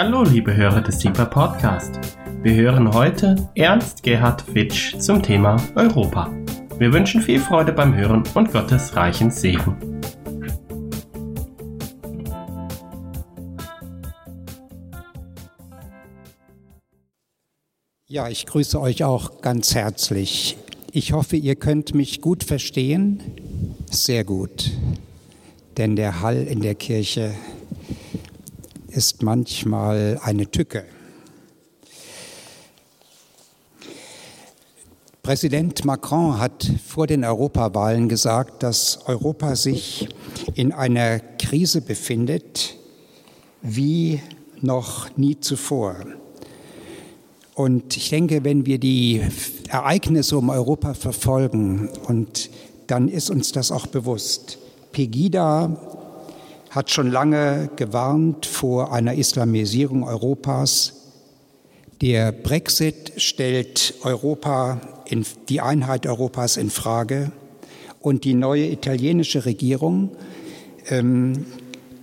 Hallo, liebe Hörer des Deeper Podcast. Wir hören heute Ernst Gerhard Fitsch zum Thema Europa. Wir wünschen viel Freude beim Hören und Gottes reichen Segen. Ja, ich grüße euch auch ganz herzlich. Ich hoffe, ihr könnt mich gut verstehen. Sehr gut. Denn der Hall in der Kirche ist manchmal eine Tücke. Präsident Macron hat vor den Europawahlen gesagt, dass Europa sich in einer Krise befindet wie noch nie zuvor. Und ich denke, wenn wir die Ereignisse um Europa verfolgen, und dann ist uns das auch bewusst. Pegida hat schon lange gewarnt vor einer Islamisierung Europas. Der Brexit stellt Europa in, die Einheit Europas in Frage und die neue italienische Regierung, ähm,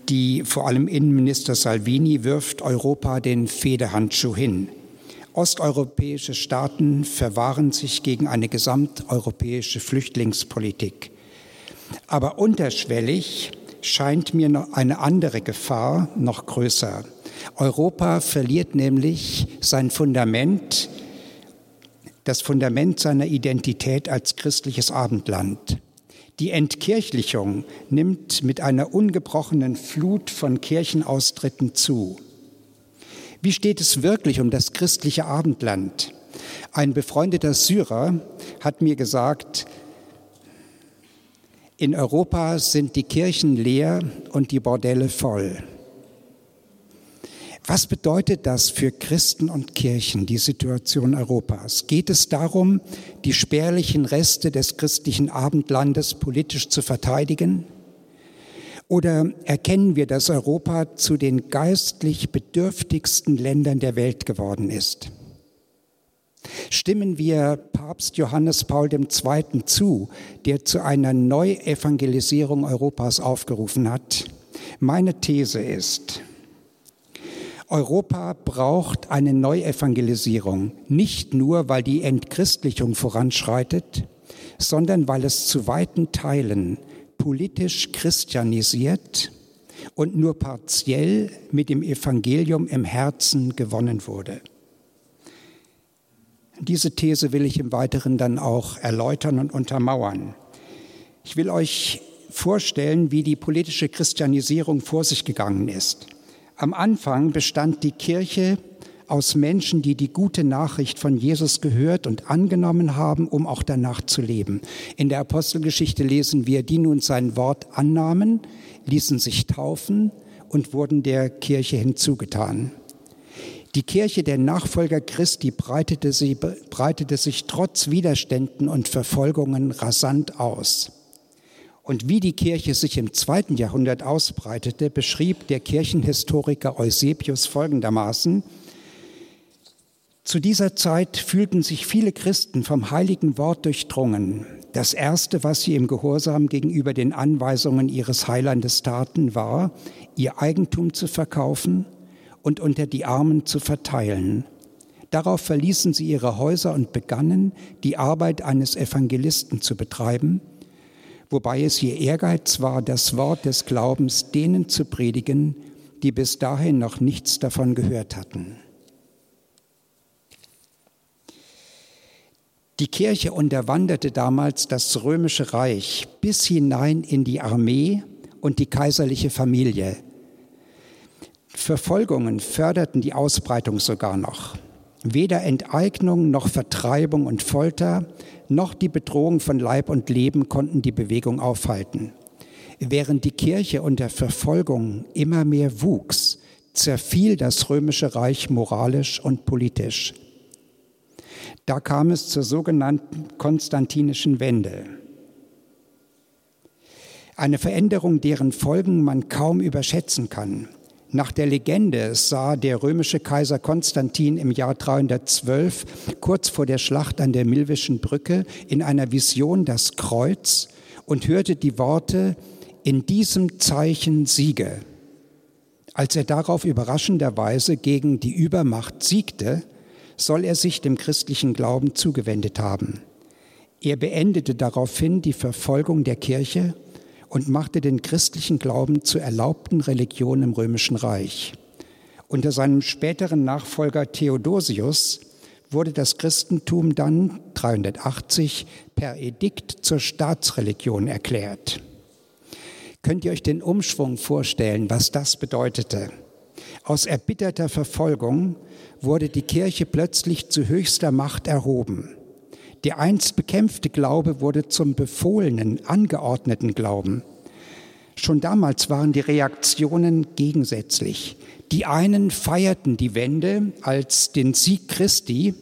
die vor allem Innenminister Salvini wirft Europa den Federhandschuh hin. Osteuropäische Staaten verwahren sich gegen eine gesamteuropäische Flüchtlingspolitik. Aber unterschwellig scheint mir noch eine andere Gefahr noch größer. Europa verliert nämlich sein Fundament, das Fundament seiner Identität als christliches Abendland. Die Entkirchlichung nimmt mit einer ungebrochenen Flut von Kirchenaustritten zu. Wie steht es wirklich um das christliche Abendland? Ein befreundeter Syrer hat mir gesagt, in Europa sind die Kirchen leer und die Bordelle voll. Was bedeutet das für Christen und Kirchen, die Situation Europas? Geht es darum, die spärlichen Reste des christlichen Abendlandes politisch zu verteidigen? Oder erkennen wir, dass Europa zu den geistlich bedürftigsten Ländern der Welt geworden ist? Stimmen wir Papst Johannes Paul II. zu, der zu einer Neuevangelisierung Europas aufgerufen hat? Meine These ist, Europa braucht eine Neuevangelisierung, nicht nur, weil die Entchristlichung voranschreitet, sondern weil es zu weiten Teilen politisch christianisiert und nur partiell mit dem Evangelium im Herzen gewonnen wurde. Diese These will ich im Weiteren dann auch erläutern und untermauern. Ich will euch vorstellen, wie die politische Christianisierung vor sich gegangen ist. Am Anfang bestand die Kirche aus Menschen, die die gute Nachricht von Jesus gehört und angenommen haben, um auch danach zu leben. In der Apostelgeschichte lesen wir, die nun sein Wort annahmen, ließen sich taufen und wurden der Kirche hinzugetan. Die Kirche der Nachfolger Christi breitete, sie, breitete sich trotz Widerständen und Verfolgungen rasant aus. Und wie die Kirche sich im zweiten Jahrhundert ausbreitete, beschrieb der Kirchenhistoriker Eusebius folgendermaßen, zu dieser Zeit fühlten sich viele Christen vom heiligen Wort durchdrungen. Das Erste, was sie im Gehorsam gegenüber den Anweisungen ihres Heilandes taten, war, ihr Eigentum zu verkaufen und unter die Armen zu verteilen. Darauf verließen sie ihre Häuser und begannen, die Arbeit eines Evangelisten zu betreiben, wobei es ihr Ehrgeiz war, das Wort des Glaubens denen zu predigen, die bis dahin noch nichts davon gehört hatten. Die Kirche unterwanderte damals das römische Reich bis hinein in die Armee und die kaiserliche Familie. Verfolgungen förderten die Ausbreitung sogar noch. Weder Enteignung noch Vertreibung und Folter noch die Bedrohung von Leib und Leben konnten die Bewegung aufhalten. Während die Kirche unter Verfolgung immer mehr wuchs, zerfiel das römische Reich moralisch und politisch. Da kam es zur sogenannten konstantinischen Wende. Eine Veränderung, deren Folgen man kaum überschätzen kann. Nach der Legende sah der römische Kaiser Konstantin im Jahr 312, kurz vor der Schlacht an der Milwischen Brücke, in einer Vision das Kreuz und hörte die Worte, in diesem Zeichen Siege. Als er darauf überraschenderweise gegen die Übermacht siegte, soll er sich dem christlichen Glauben zugewendet haben. Er beendete daraufhin die Verfolgung der Kirche und machte den christlichen Glauben zur erlaubten Religion im römischen Reich. Unter seinem späteren Nachfolger Theodosius wurde das Christentum dann 380 per Edikt zur Staatsreligion erklärt. Könnt ihr euch den Umschwung vorstellen, was das bedeutete? Aus erbitterter Verfolgung wurde die Kirche plötzlich zu höchster Macht erhoben. Der einst bekämpfte Glaube wurde zum befohlenen, angeordneten Glauben. Schon damals waren die Reaktionen gegensätzlich. Die einen feierten die Wende als den Sieg Christi.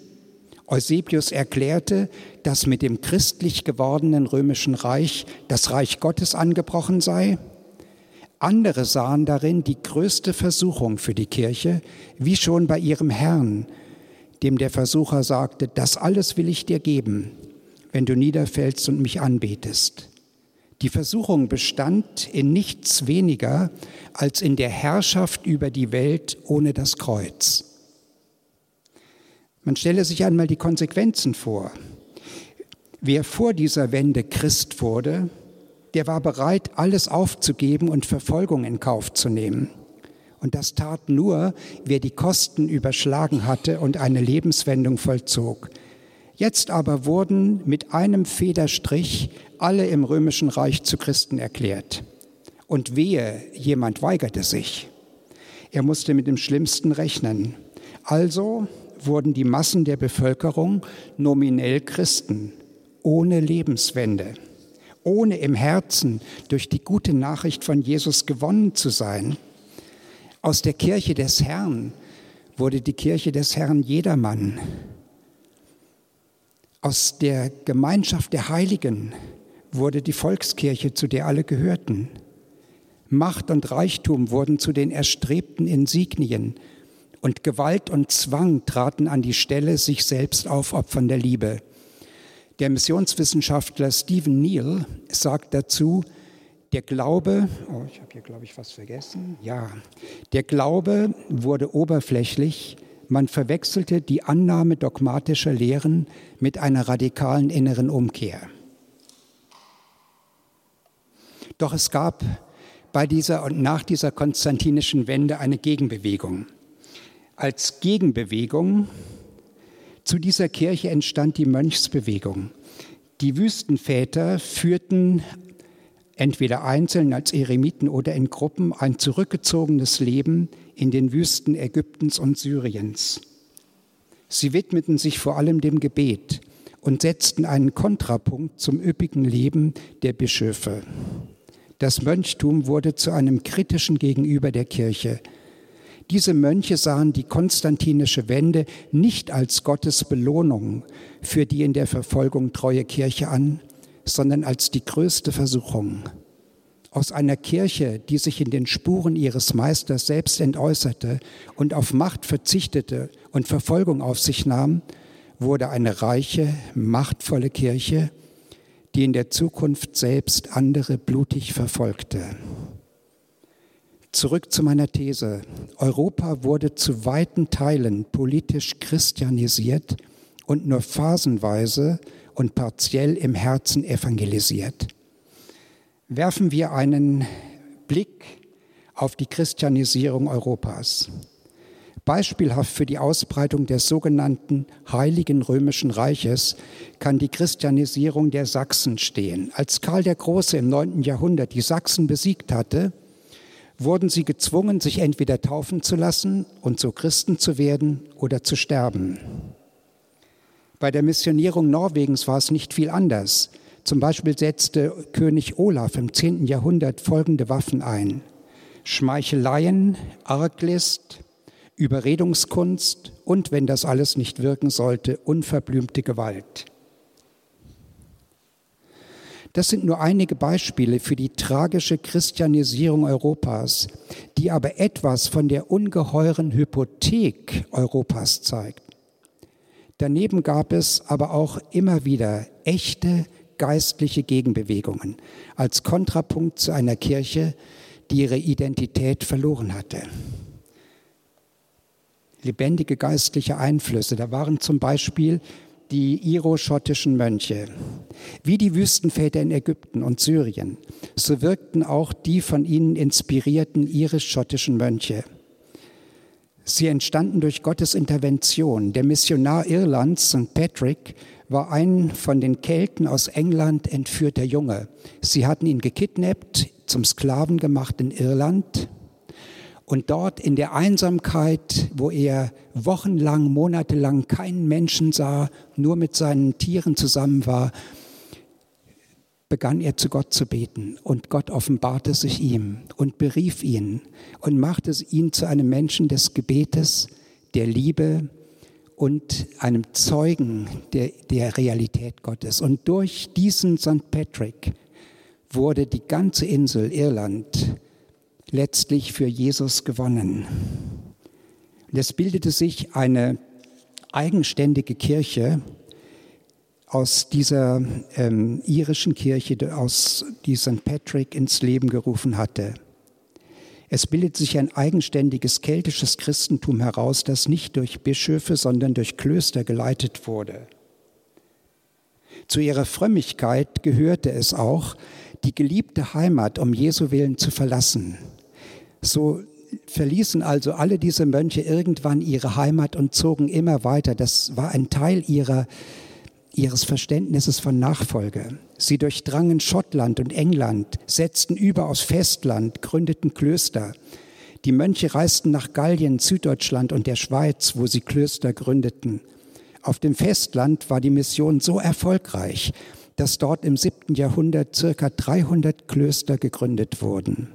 Eusebius erklärte, dass mit dem christlich gewordenen römischen Reich das Reich Gottes angebrochen sei. Andere sahen darin die größte Versuchung für die Kirche, wie schon bei ihrem Herrn, dem der Versucher sagte, das alles will ich dir geben, wenn du niederfällst und mich anbetest. Die Versuchung bestand in nichts weniger als in der Herrschaft über die Welt ohne das Kreuz. Man stelle sich einmal die Konsequenzen vor. Wer vor dieser Wende Christ wurde, der war bereit, alles aufzugeben und Verfolgung in Kauf zu nehmen. Und das tat nur, wer die Kosten überschlagen hatte und eine Lebenswendung vollzog. Jetzt aber wurden mit einem Federstrich alle im römischen Reich zu Christen erklärt. Und wehe, jemand weigerte sich. Er musste mit dem Schlimmsten rechnen. Also wurden die Massen der Bevölkerung nominell Christen, ohne Lebenswende ohne im Herzen durch die gute Nachricht von Jesus gewonnen zu sein. Aus der Kirche des Herrn wurde die Kirche des Herrn jedermann. Aus der Gemeinschaft der Heiligen wurde die Volkskirche, zu der alle gehörten. Macht und Reichtum wurden zu den erstrebten Insignien und Gewalt und Zwang traten an die Stelle sich selbst aufopfernder Liebe. Der Missionswissenschaftler Stephen Neal sagt dazu, der Glaube, oh, ich habe hier, glaube ich, was vergessen. Ja, der Glaube wurde oberflächlich. Man verwechselte die Annahme dogmatischer Lehren mit einer radikalen inneren Umkehr. Doch es gab bei dieser und nach dieser konstantinischen Wende eine Gegenbewegung. Als Gegenbewegung zu dieser Kirche entstand die Mönchsbewegung. Die Wüstenväter führten entweder einzeln als Eremiten oder in Gruppen ein zurückgezogenes Leben in den Wüsten Ägyptens und Syriens. Sie widmeten sich vor allem dem Gebet und setzten einen Kontrapunkt zum üppigen Leben der Bischöfe. Das Mönchtum wurde zu einem kritischen Gegenüber der Kirche, diese Mönche sahen die konstantinische Wende nicht als Gottes Belohnung für die in der Verfolgung treue Kirche an, sondern als die größte Versuchung. Aus einer Kirche, die sich in den Spuren ihres Meisters selbst entäußerte und auf Macht verzichtete und Verfolgung auf sich nahm, wurde eine reiche, machtvolle Kirche, die in der Zukunft selbst andere blutig verfolgte. Zurück zu meiner These. Europa wurde zu weiten Teilen politisch christianisiert und nur phasenweise und partiell im Herzen evangelisiert. Werfen wir einen Blick auf die Christianisierung Europas. Beispielhaft für die Ausbreitung des sogenannten Heiligen Römischen Reiches kann die Christianisierung der Sachsen stehen. Als Karl der Große im 9. Jahrhundert die Sachsen besiegt hatte, wurden sie gezwungen, sich entweder taufen zu lassen und so Christen zu werden oder zu sterben. Bei der Missionierung Norwegens war es nicht viel anders. Zum Beispiel setzte König Olaf im 10. Jahrhundert folgende Waffen ein. Schmeicheleien, Arglist, Überredungskunst und, wenn das alles nicht wirken sollte, unverblümte Gewalt. Das sind nur einige Beispiele für die tragische Christianisierung Europas, die aber etwas von der ungeheuren Hypothek Europas zeigt. Daneben gab es aber auch immer wieder echte geistliche Gegenbewegungen als Kontrapunkt zu einer Kirche, die ihre Identität verloren hatte. Lebendige geistliche Einflüsse. Da waren zum Beispiel die iroschottischen Mönche. Wie die Wüstenväter in Ägypten und Syrien, so wirkten auch die von ihnen inspirierten irisch-schottischen Mönche. Sie entstanden durch Gottes Intervention. Der Missionar Irlands, St. Patrick, war ein von den Kelten aus England entführter Junge. Sie hatten ihn gekidnappt, zum Sklaven gemacht in Irland. Und dort in der Einsamkeit, wo er wochenlang, monatelang keinen Menschen sah, nur mit seinen Tieren zusammen war, begann er zu Gott zu beten und Gott offenbarte sich ihm und berief ihn und machte ihn zu einem Menschen des Gebetes, der Liebe und einem Zeugen der, der Realität Gottes. Und durch diesen St. Patrick wurde die ganze Insel Irland letztlich für Jesus gewonnen. Und es bildete sich eine eigenständige Kirche, aus dieser ähm, irischen Kirche, aus, die St. Patrick ins Leben gerufen hatte. Es bildet sich ein eigenständiges keltisches Christentum heraus, das nicht durch Bischöfe, sondern durch Klöster geleitet wurde. Zu ihrer Frömmigkeit gehörte es auch, die geliebte Heimat um Jesu willen zu verlassen. So verließen also alle diese Mönche irgendwann ihre Heimat und zogen immer weiter. Das war ein Teil ihrer ihres Verständnisses von Nachfolge. Sie durchdrangen Schottland und England, setzten über aufs Festland, gründeten Klöster. Die Mönche reisten nach Gallien, Süddeutschland und der Schweiz, wo sie Klöster gründeten. Auf dem Festland war die Mission so erfolgreich, dass dort im siebten Jahrhundert circa 300 Klöster gegründet wurden.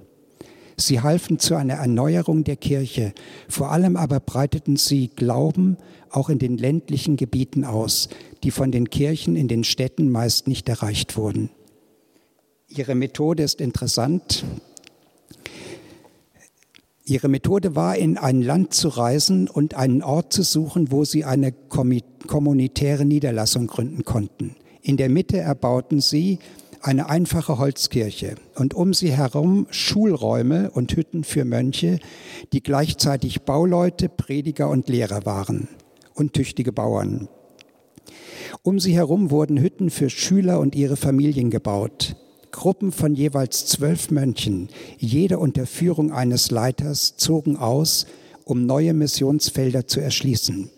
Sie halfen zu einer Erneuerung der Kirche, vor allem aber breiteten sie Glauben auch in den ländlichen Gebieten aus, die von den Kirchen in den Städten meist nicht erreicht wurden. Ihre Methode ist interessant. Ihre Methode war, in ein Land zu reisen und einen Ort zu suchen, wo sie eine kommunitäre Niederlassung gründen konnten. In der Mitte erbauten sie eine einfache Holzkirche und um sie herum Schulräume und Hütten für Mönche, die gleichzeitig Bauleute, Prediger und Lehrer waren und tüchtige Bauern. Um sie herum wurden Hütten für Schüler und ihre Familien gebaut. Gruppen von jeweils zwölf Mönchen, jede unter Führung eines Leiters, zogen aus, um neue Missionsfelder zu erschließen.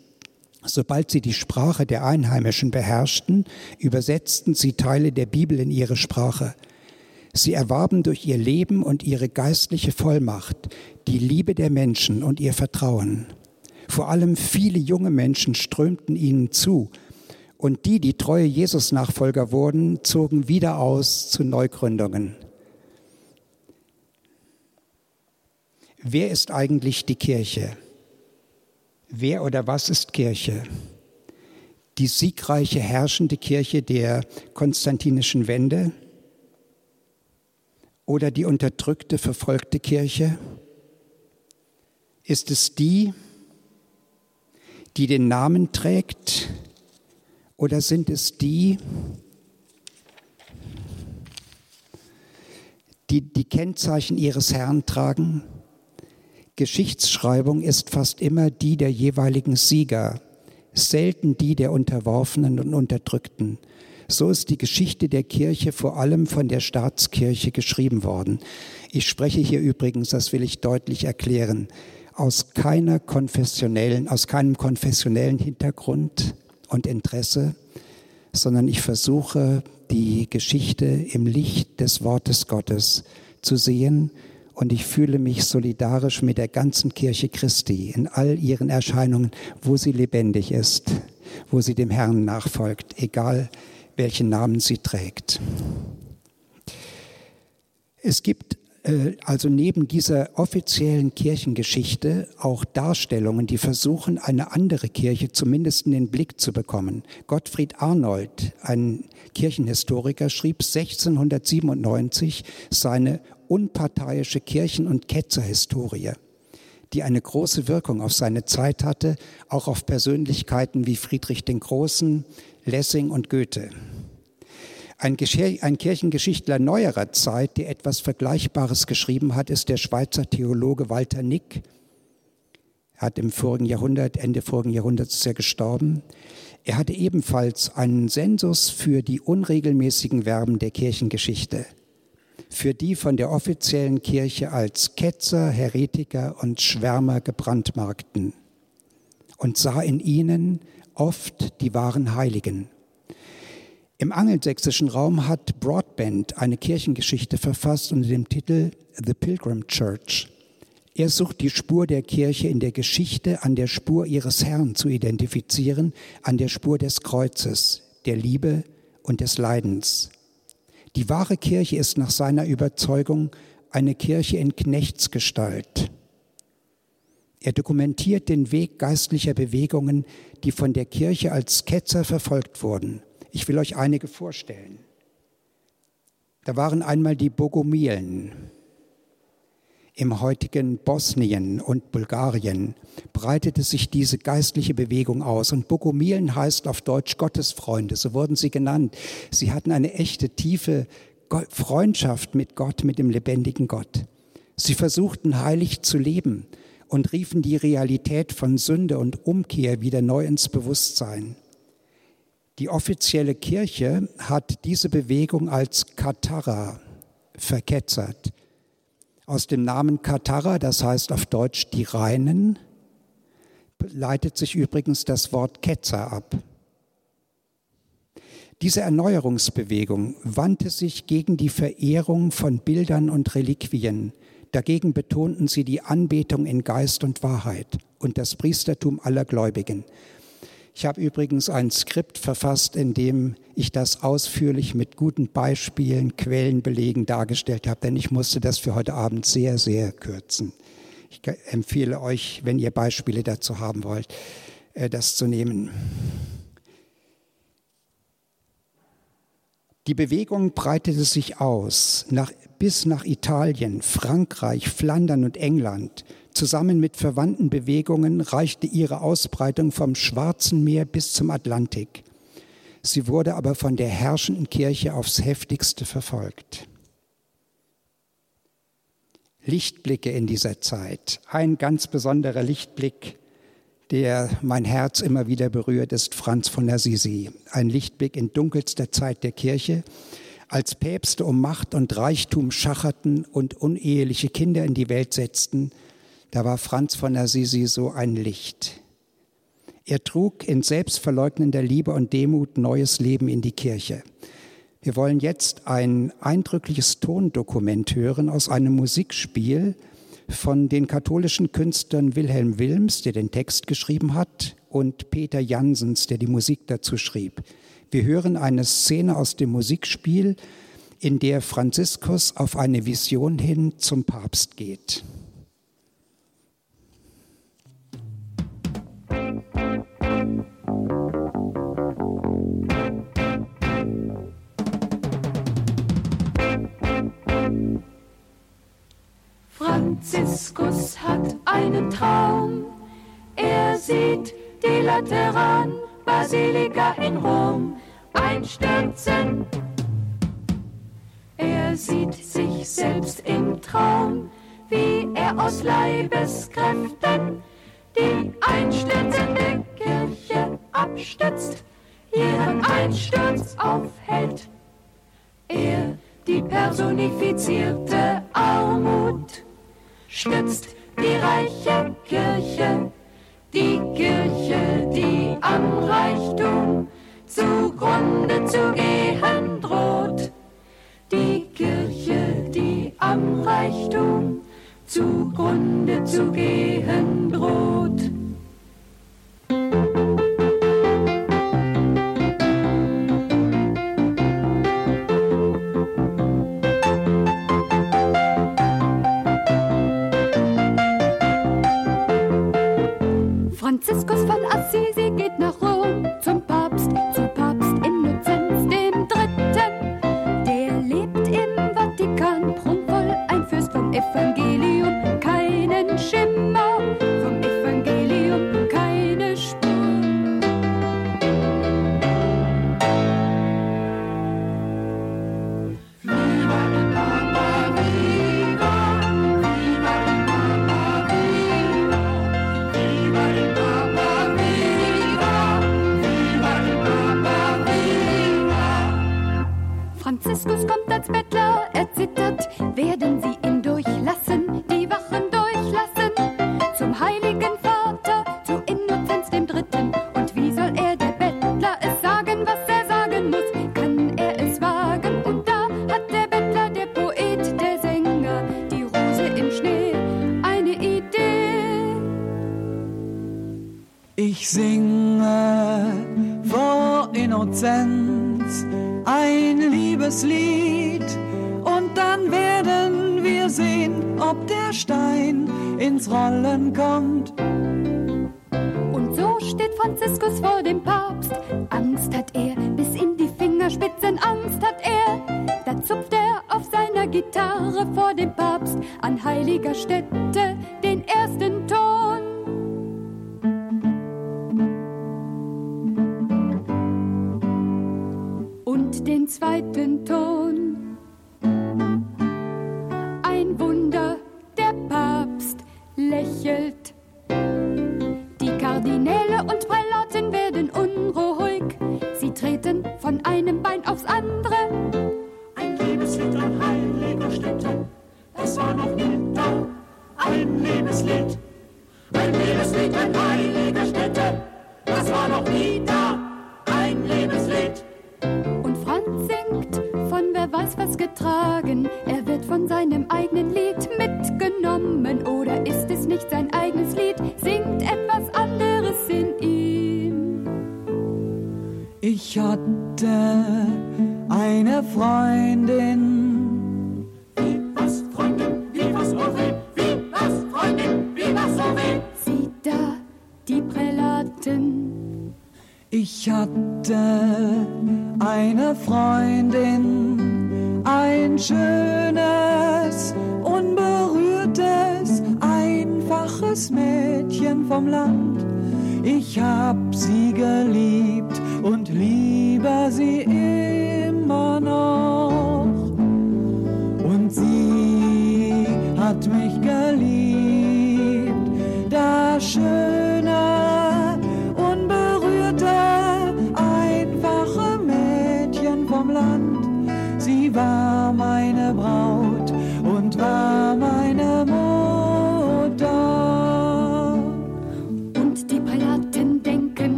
Sobald sie die Sprache der Einheimischen beherrschten, übersetzten sie Teile der Bibel in ihre Sprache. Sie erwarben durch ihr Leben und ihre geistliche Vollmacht die Liebe der Menschen und ihr Vertrauen. Vor allem viele junge Menschen strömten ihnen zu, und die, die treue Jesus-Nachfolger wurden, zogen wieder aus zu Neugründungen. Wer ist eigentlich die Kirche? Wer oder was ist Kirche? Die siegreiche herrschende Kirche der konstantinischen Wende oder die unterdrückte, verfolgte Kirche? Ist es die, die den Namen trägt, oder sind es die, die die Kennzeichen ihres Herrn tragen? Geschichtsschreibung ist fast immer die der jeweiligen Sieger, selten die der Unterworfenen und Unterdrückten. So ist die Geschichte der Kirche vor allem von der Staatskirche geschrieben worden. Ich spreche hier übrigens, das will ich deutlich erklären, aus keiner konfessionellen, aus keinem konfessionellen Hintergrund und Interesse, sondern ich versuche, die Geschichte im Licht des Wortes Gottes zu sehen und ich fühle mich solidarisch mit der ganzen Kirche Christi in all ihren Erscheinungen, wo sie lebendig ist, wo sie dem Herrn nachfolgt, egal welchen Namen sie trägt. Es gibt also neben dieser offiziellen Kirchengeschichte auch Darstellungen, die versuchen, eine andere Kirche zumindest in den Blick zu bekommen. Gottfried Arnold, ein Kirchenhistoriker, schrieb 1697 seine unparteiische Kirchen- und Ketzerhistorie, die eine große Wirkung auf seine Zeit hatte, auch auf Persönlichkeiten wie Friedrich den Großen, Lessing und Goethe. Ein, ein, Kirchengeschichtler neuerer Zeit, der etwas Vergleichbares geschrieben hat, ist der Schweizer Theologe Walter Nick. Er hat im vorigen Jahrhundert, Ende vorigen Jahrhunderts ist er gestorben. Er hatte ebenfalls einen Sensus für die unregelmäßigen Verben der Kirchengeschichte, für die von der offiziellen Kirche als Ketzer, Heretiker und Schwärmer gebrandmarkten und sah in ihnen oft die wahren Heiligen. Im angelsächsischen Raum hat Broadbent eine Kirchengeschichte verfasst unter dem Titel The Pilgrim Church. Er sucht die Spur der Kirche in der Geschichte an der Spur ihres Herrn zu identifizieren, an der Spur des Kreuzes, der Liebe und des Leidens. Die wahre Kirche ist nach seiner Überzeugung eine Kirche in Knechtsgestalt. Er dokumentiert den Weg geistlicher Bewegungen, die von der Kirche als Ketzer verfolgt wurden. Ich will euch einige vorstellen. Da waren einmal die Bogomilen. Im heutigen Bosnien und Bulgarien breitete sich diese geistliche Bewegung aus. Und Bogomilen heißt auf Deutsch Gottesfreunde, so wurden sie genannt. Sie hatten eine echte, tiefe Freundschaft mit Gott, mit dem lebendigen Gott. Sie versuchten heilig zu leben und riefen die Realität von Sünde und Umkehr wieder neu ins Bewusstsein. Die offizielle Kirche hat diese Bewegung als Katara verketzert. Aus dem Namen Katara, das heißt auf Deutsch die Reinen, leitet sich übrigens das Wort Ketzer ab. Diese Erneuerungsbewegung wandte sich gegen die Verehrung von Bildern und Reliquien, Dagegen betonten sie die Anbetung in Geist und Wahrheit und das Priestertum aller Gläubigen. Ich habe übrigens ein Skript verfasst, in dem ich das ausführlich mit guten Beispielen, Quellenbelegen dargestellt habe, denn ich musste das für heute Abend sehr, sehr kürzen. Ich empfehle euch, wenn ihr Beispiele dazu haben wollt, äh, das zu nehmen. Die Bewegung breitete sich aus nach bis nach Italien, Frankreich, Flandern und England. Zusammen mit verwandten Bewegungen reichte ihre Ausbreitung vom Schwarzen Meer bis zum Atlantik. Sie wurde aber von der herrschenden Kirche aufs heftigste verfolgt. Lichtblicke in dieser Zeit. Ein ganz besonderer Lichtblick, der mein Herz immer wieder berührt, ist Franz von Assisi. Ein Lichtblick in dunkelster Zeit der Kirche, als Päpste um Macht und Reichtum schacherten und uneheliche Kinder in die Welt setzten, da war Franz von Assisi so ein Licht. Er trug in selbstverleugnender Liebe und Demut neues Leben in die Kirche. Wir wollen jetzt ein eindrückliches Tondokument hören aus einem Musikspiel von den katholischen Künstlern Wilhelm Wilms, der den Text geschrieben hat, und Peter Jansens, der die Musik dazu schrieb. Wir hören eine Szene aus dem Musikspiel, in der Franziskus auf eine Vision hin zum Papst geht. Franziskus hat einen Traum. Er sieht die Lateran Basilika in Rom einstürzen. Er sieht sich selbst im Traum, wie er aus Leibeskräften die einstürzende Kirche abstützt, ihren Einsturz aufhält. Er, die personifizierte Armut, stützt die reiche Kirche, die Kirche, die am Reichtum zugrunde zu gehen droht. Die Kirche, die am Reichtum zugrunde zu gehen droht. Den zweiten Ton. Schönes, unberührtes, einfaches Mädchen vom Land. Ich hab sie geliebt und liebe sie immer noch. Und sie hat mich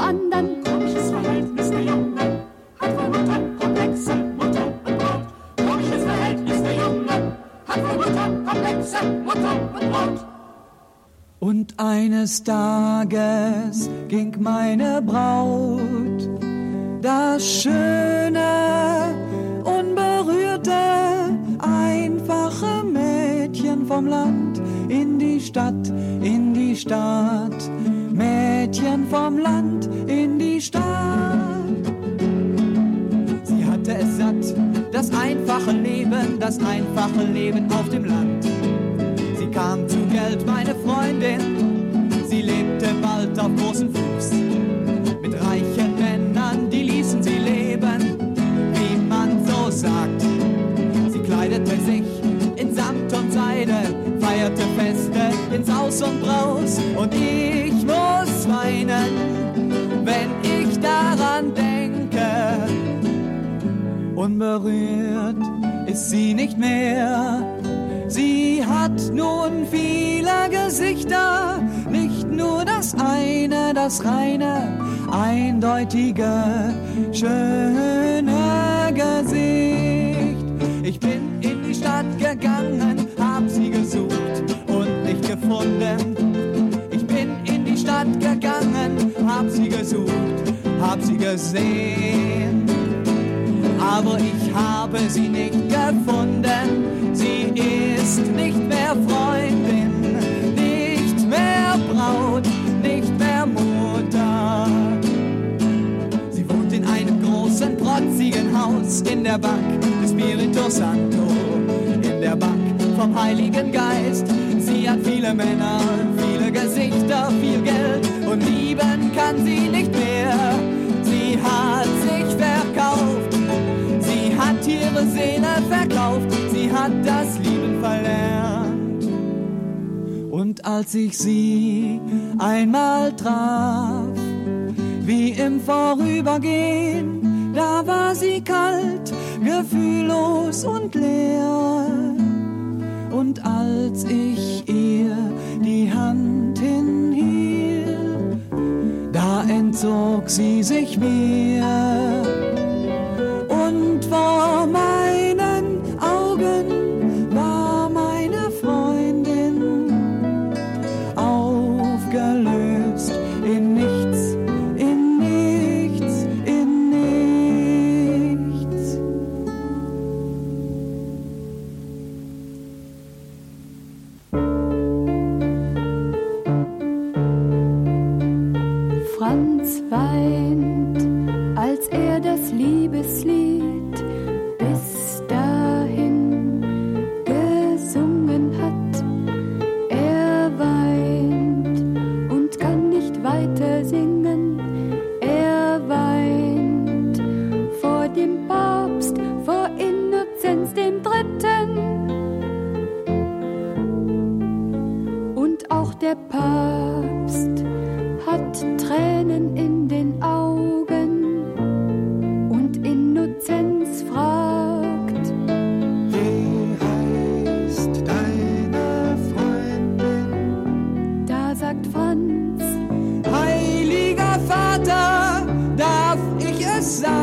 zum anderen. Komisches Verhältnis der Jungen, hat wohl Mutter Komplexe, Mutter und Braut. Komisches Verhältnis der Jungen, hat wohl Mutter Komplexe, Mutter und Braut. Und eines Tages ging meine Braut, das schöne, unberührte, einfache Mädchen vom Land, in die Stadt, in die Stadt. Mädchen vom Land, in die Stadt. Sie hatte es satt, das einfache Leben, das einfache Leben auf dem Land. Sie kam zu Geld, meine Freundin. Sie lebte bald auf großen Fuß. Mit reichen Männern, die ließen sie leben, wie man so sagt. Sie kleidete sich in Samt und Seide, feierte Feste in Saus und Braus. Und ich weinen, wenn ich daran denke. Unberührt ist sie nicht mehr. Sie hat nun viele Gesichter, nicht nur das eine, das reine, eindeutige, schöne Gesicht. Ich bin gesucht, hab sie gesehen aber ich habe sie nicht gefunden. Sie ist nicht mehr Freundin, nicht mehr Braut, nicht mehr Mutter. Sie wohnt in einem großen, protzigen Haus in der Bank des Spirito Santo, in der Bank vom Heiligen Geist. Sie hat viele Männer, viele Gesichter, viel Geld und lieben kann sie verkauft, sie hat das Lieben verlernt. Und als ich sie einmal traf, wie im Vorübergehen, da war sie kalt, gefühllos und leer. Und als ich ihr die Hand hinhielt, da entzog sie sich mir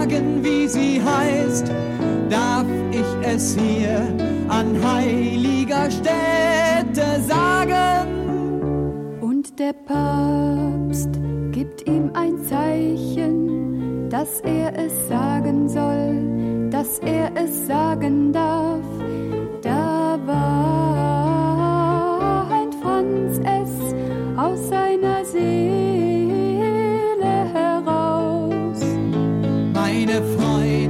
sagen, wie sie heißt? Darf ich es hier an heiliger Stätte sagen? und der Papst gibt ihm ein Zeichen, dass er es sagen soll, dass er es sagen darf. Da weint Franz es aus seiner Seele Meine Freundin,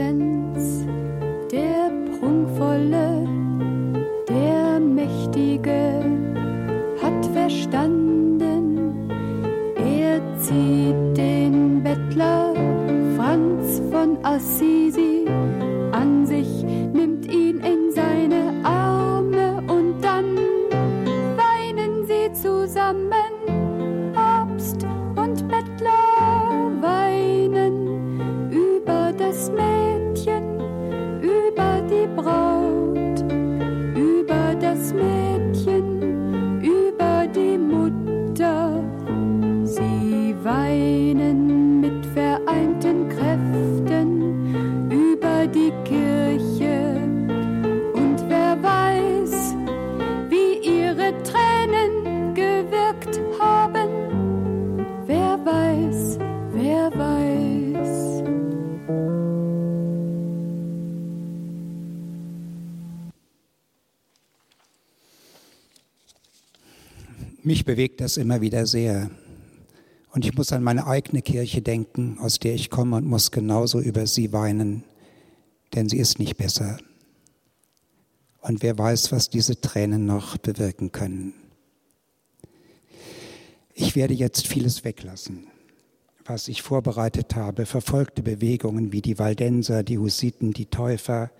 Innozenz, der prunkvolle, der mächtige, hat verstanden, er zieht den Bettler Franz von Assisi Mich bewegt das immer wieder sehr. Und ich muss an meine eigene Kirche denken, aus der ich komme und muss genauso über sie weinen, denn sie ist nicht besser. Und wer weiß, was diese Tränen noch bewirken können. Ich werde jetzt vieles weglassen, was ich vorbereitet habe, verfolgte Bewegungen wie die Waldenser, die Hussiten, die Täufer,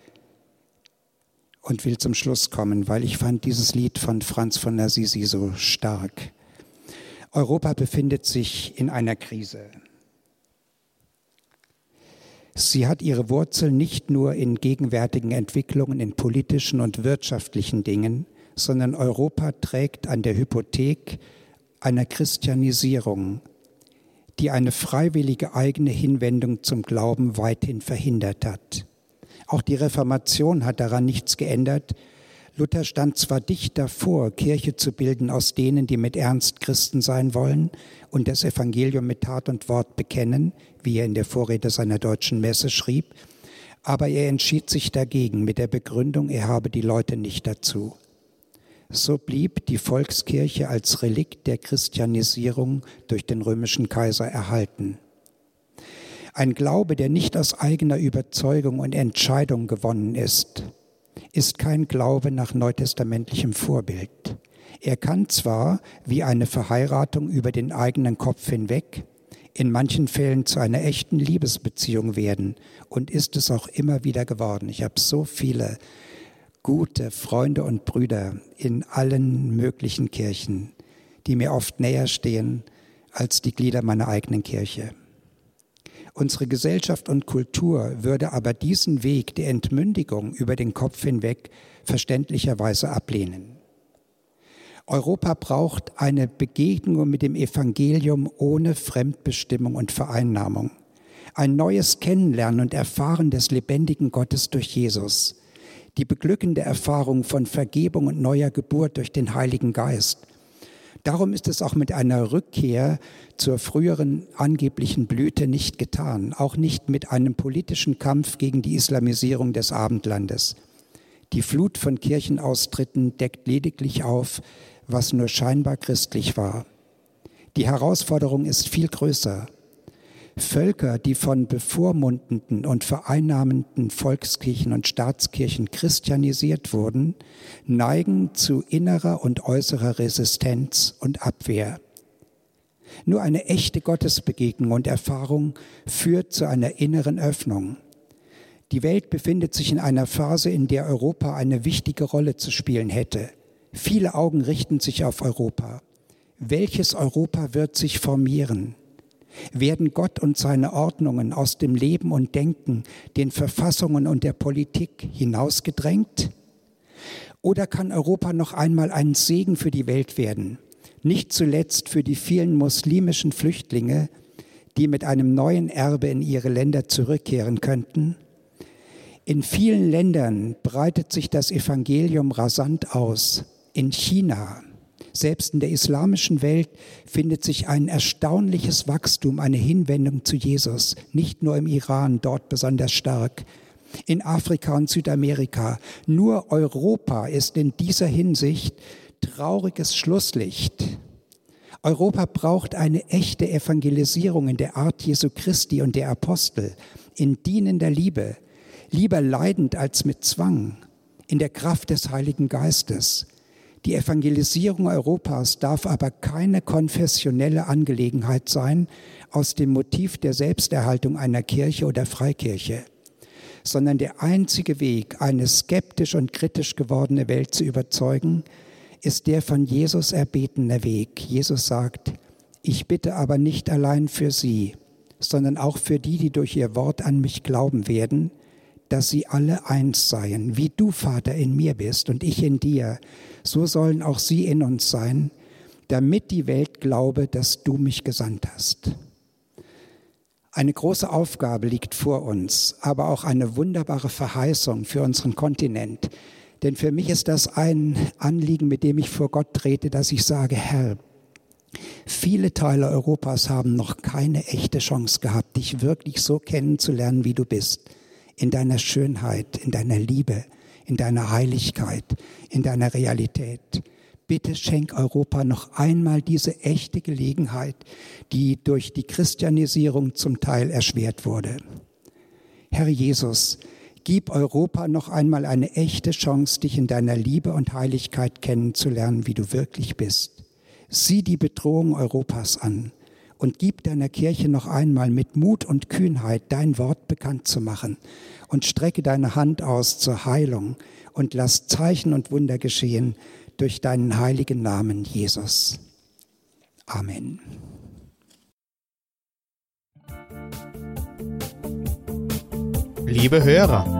und will zum Schluss kommen, weil ich fand dieses Lied von Franz von Assisi so stark. Europa befindet sich in einer Krise. Sie hat ihre Wurzeln nicht nur in gegenwärtigen Entwicklungen in politischen und wirtschaftlichen Dingen, sondern Europa trägt an der Hypothek einer Christianisierung, die eine freiwillige eigene Hinwendung zum Glauben weithin verhindert hat. Auch die Reformation hat daran nichts geändert. Luther stand zwar dicht davor, Kirche zu bilden aus denen, die mit Ernst Christen sein wollen und das Evangelium mit Tat und Wort bekennen, wie er in der Vorrede seiner deutschen Messe schrieb, aber er entschied sich dagegen mit der Begründung, er habe die Leute nicht dazu. So blieb die Volkskirche als Relikt der Christianisierung durch den römischen Kaiser erhalten. Ein Glaube, der nicht aus eigener Überzeugung und Entscheidung gewonnen ist, ist kein Glaube nach neutestamentlichem Vorbild. Er kann zwar wie eine Verheiratung über den eigenen Kopf hinweg in manchen Fällen zu einer echten Liebesbeziehung werden und ist es auch immer wieder geworden. Ich habe so viele gute Freunde und Brüder in allen möglichen Kirchen, die mir oft näher stehen als die Glieder meiner eigenen Kirche. Unsere Gesellschaft und Kultur würde aber diesen Weg der Entmündigung über den Kopf hinweg verständlicherweise ablehnen. Europa braucht eine Begegnung mit dem Evangelium ohne Fremdbestimmung und Vereinnahmung. Ein neues Kennenlernen und Erfahren des lebendigen Gottes durch Jesus. Die beglückende Erfahrung von Vergebung und neuer Geburt durch den Heiligen Geist. Darum ist es auch mit einer Rückkehr zur früheren angeblichen Blüte nicht getan, auch nicht mit einem politischen Kampf gegen die Islamisierung des Abendlandes. Die Flut von Kirchenaustritten deckt lediglich auf, was nur scheinbar christlich war. Die Herausforderung ist viel größer. Völker, die von bevormundenden und vereinnahmenden Volkskirchen und Staatskirchen christianisiert wurden, neigen zu innerer und äußerer Resistenz und Abwehr. Nur eine echte Gottesbegegnung und Erfahrung führt zu einer inneren Öffnung. Die Welt befindet sich in einer Phase, in der Europa eine wichtige Rolle zu spielen hätte. Viele Augen richten sich auf Europa. Welches Europa wird sich formieren? Werden Gott und seine Ordnungen aus dem Leben und Denken, den Verfassungen und der Politik hinausgedrängt? Oder kann Europa noch einmal ein Segen für die Welt werden? Nicht zuletzt für die vielen muslimischen Flüchtlinge, die mit einem neuen Erbe in ihre Länder zurückkehren könnten? In vielen Ländern breitet sich das Evangelium rasant aus. In China, selbst in der islamischen Welt findet sich ein erstaunliches Wachstum, eine Hinwendung zu Jesus, nicht nur im Iran, dort besonders stark, in Afrika und Südamerika. Nur Europa ist in dieser Hinsicht trauriges Schlusslicht. Europa braucht eine echte Evangelisierung in der Art Jesu Christi und der Apostel, in dienender Liebe, lieber leidend als mit Zwang, in der Kraft des Heiligen Geistes. Die Evangelisierung Europas darf aber keine konfessionelle Angelegenheit sein aus dem Motiv der Selbsterhaltung einer Kirche oder Freikirche, sondern der einzige Weg, eine skeptisch und kritisch gewordene Welt zu überzeugen, ist der von Jesus erbetene Weg. Jesus sagt, ich bitte aber nicht allein für sie, sondern auch für die, die durch ihr Wort an mich glauben werden, dass sie alle eins seien, wie du, Vater, in mir bist und ich in dir, so sollen auch sie in uns sein, damit die Welt glaube, dass du mich gesandt hast. Eine große Aufgabe liegt vor uns, aber auch eine wunderbare Verheißung für unseren Kontinent. Denn für mich ist das ein Anliegen, mit dem ich vor Gott trete, dass ich sage, Herr, viele Teile Europas haben noch keine echte Chance gehabt, dich wirklich so kennenzulernen, wie du bist in deiner Schönheit, in deiner Liebe, in deiner Heiligkeit, in deiner Realität. Bitte schenk Europa noch einmal diese echte Gelegenheit, die durch die Christianisierung zum Teil erschwert wurde. Herr Jesus, gib Europa noch einmal eine echte Chance, dich in deiner Liebe und Heiligkeit kennenzulernen, wie du wirklich bist. Sieh die Bedrohung Europas an und gib deiner Kirche noch einmal mit Mut und Kühnheit dein Wort bekannt zu machen und strecke deine Hand aus zur Heilung und lass Zeichen und Wunder geschehen durch deinen heiligen Namen, Jesus. Amen. Liebe Hörer,